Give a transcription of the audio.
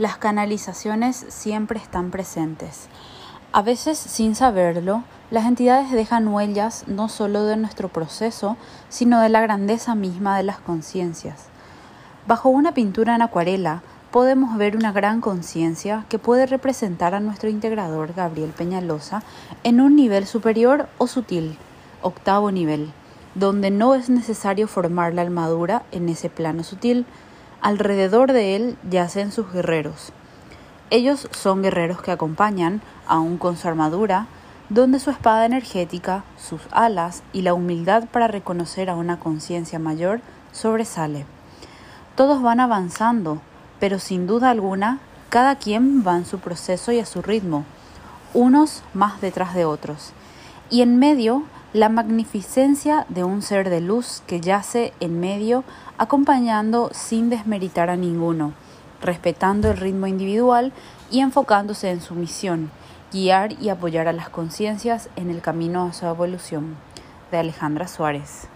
las canalizaciones siempre están presentes. A veces, sin saberlo, las entidades dejan huellas no solo de nuestro proceso, sino de la grandeza misma de las conciencias. Bajo una pintura en acuarela podemos ver una gran conciencia que puede representar a nuestro integrador Gabriel Peñalosa en un nivel superior o sutil, octavo nivel, donde no es necesario formar la armadura en ese plano sutil. Alrededor de él yacen sus guerreros. Ellos son guerreros que acompañan, aún con su armadura, donde su espada energética, sus alas y la humildad para reconocer a una conciencia mayor sobresale. Todos van avanzando, pero sin duda alguna, cada quien va en su proceso y a su ritmo, unos más detrás de otros. Y en medio, la magnificencia de un ser de luz que yace en medio, acompañando sin desmeritar a ninguno, respetando el ritmo individual y enfocándose en su misión, guiar y apoyar a las conciencias en el camino a su evolución. De Alejandra Suárez.